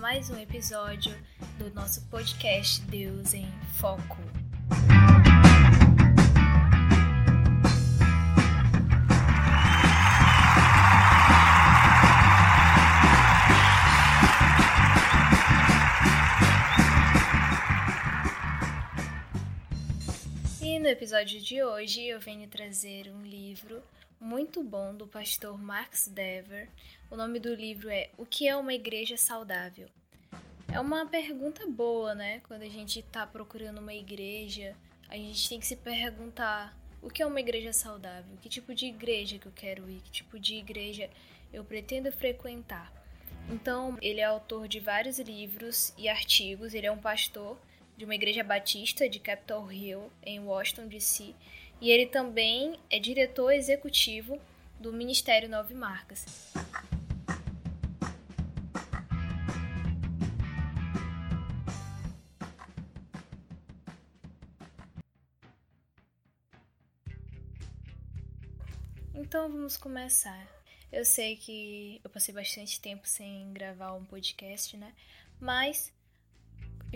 Mais um episódio do nosso podcast Deus em Foco. E no episódio de hoje eu venho trazer um livro muito bom do pastor Max Dever. O nome do livro é O que é uma igreja saudável? É uma pergunta boa, né? Quando a gente está procurando uma igreja, a gente tem que se perguntar o que é uma igreja saudável? Que tipo de igreja que eu quero ir? Que tipo de igreja eu pretendo frequentar? Então, ele é autor de vários livros e artigos, ele é um pastor de uma igreja batista de Capitol Hill, em Washington, D.C., e ele também é diretor executivo do Ministério Nove Marcas. Então vamos começar. Eu sei que eu passei bastante tempo sem gravar um podcast, né? Mas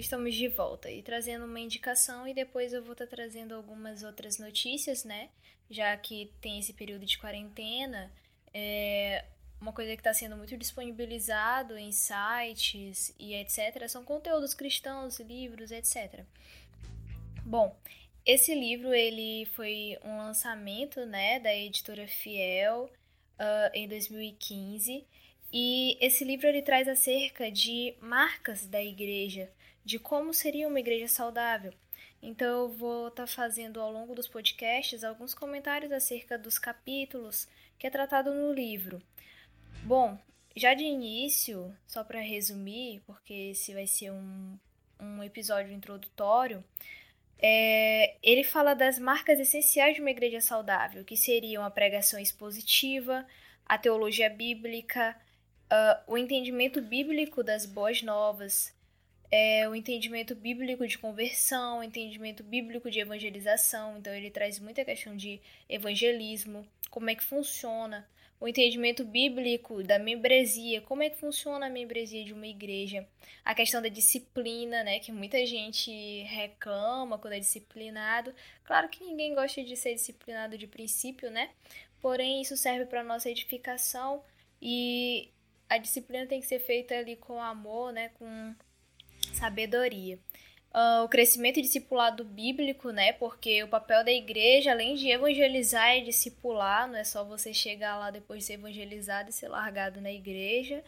estamos de volta e trazendo uma indicação e depois eu vou estar tá trazendo algumas outras notícias, né? Já que tem esse período de quarentena, é uma coisa que está sendo muito disponibilizado em sites e etc. São conteúdos cristãos, livros, etc. Bom, esse livro ele foi um lançamento, né, da editora Fiel uh, em 2015 e esse livro ele traz acerca de marcas da igreja de como seria uma igreja saudável. Então eu vou estar tá fazendo ao longo dos podcasts alguns comentários acerca dos capítulos que é tratado no livro. Bom, já de início, só para resumir, porque esse vai ser um, um episódio introdutório, é, ele fala das marcas essenciais de uma igreja saudável, que seriam a pregação expositiva, a teologia bíblica, uh, o entendimento bíblico das boas novas, é, o entendimento bíblico de conversão, o entendimento bíblico de evangelização. Então, ele traz muita questão de evangelismo, como é que funciona, o entendimento bíblico da membresia, como é que funciona a membresia de uma igreja, a questão da disciplina, né, que muita gente reclama quando é disciplinado. Claro que ninguém gosta de ser disciplinado de princípio, né? Porém, isso serve para nossa edificação e a disciplina tem que ser feita ali com amor, né, com sabedoria. Uh, o crescimento e discipulado bíblico, né? Porque o papel da igreja, além de evangelizar e discipular, não é só você chegar lá depois de ser evangelizado e ser largado na igreja,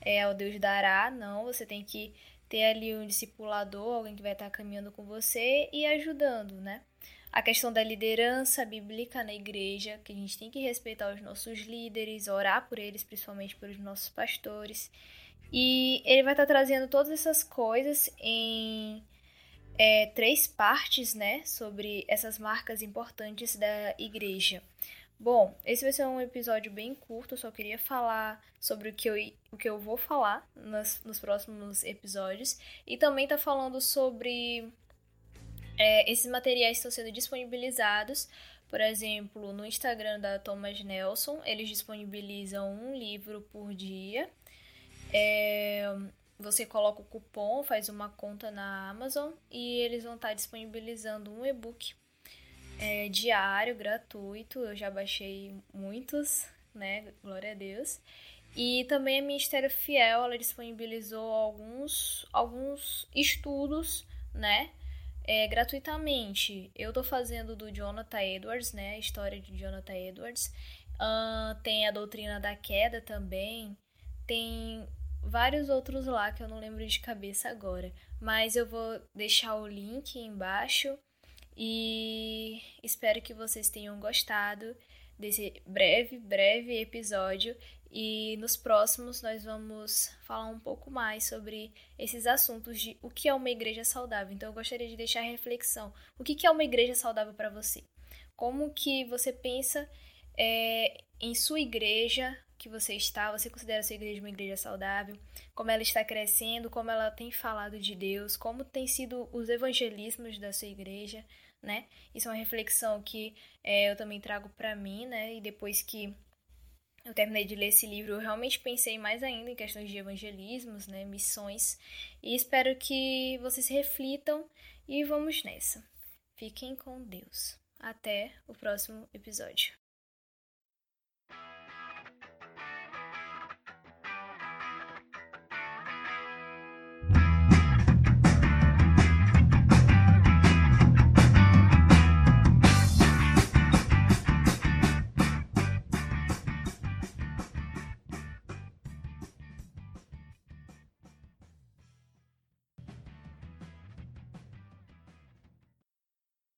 é o Deus dará, não. Você tem que ter ali um discipulador, alguém que vai estar caminhando com você e ajudando, né? A questão da liderança bíblica na igreja, que a gente tem que respeitar os nossos líderes, orar por eles, principalmente pelos nossos pastores. E ele vai estar tá trazendo todas essas coisas em é, três partes, né? Sobre essas marcas importantes da igreja. Bom, esse vai ser um episódio bem curto, só queria falar sobre o que eu, o que eu vou falar nos, nos próximos episódios. E também tá falando sobre é, esses materiais estão sendo disponibilizados. Por exemplo, no Instagram da Thomas Nelson, eles disponibilizam um livro por dia. É, você coloca o cupom, faz uma conta na Amazon e eles vão estar disponibilizando um e-book é, diário, gratuito. Eu já baixei muitos, né? Glória a Deus. E também a Ministério Fiel, ela disponibilizou alguns, alguns estudos, né? É, gratuitamente. Eu tô fazendo do Jonathan Edwards, né? A história de Jonathan Edwards. Uh, tem a doutrina da queda também. Tem vários outros lá que eu não lembro de cabeça agora. Mas eu vou deixar o link embaixo e espero que vocês tenham gostado desse breve, breve episódio. E nos próximos nós vamos falar um pouco mais sobre esses assuntos de o que é uma igreja saudável. Então eu gostaria de deixar a reflexão. O que é uma igreja saudável para você? Como que você pensa é, em sua igreja que você está, você considera a sua igreja uma igreja saudável, como ela está crescendo, como ela tem falado de Deus, como tem sido os evangelismos da sua igreja, né? Isso é uma reflexão que é, eu também trago para mim, né? E depois que eu terminei de ler esse livro, eu realmente pensei mais ainda em questões de evangelismos, né, missões, e espero que vocês reflitam e vamos nessa. Fiquem com Deus. Até o próximo episódio.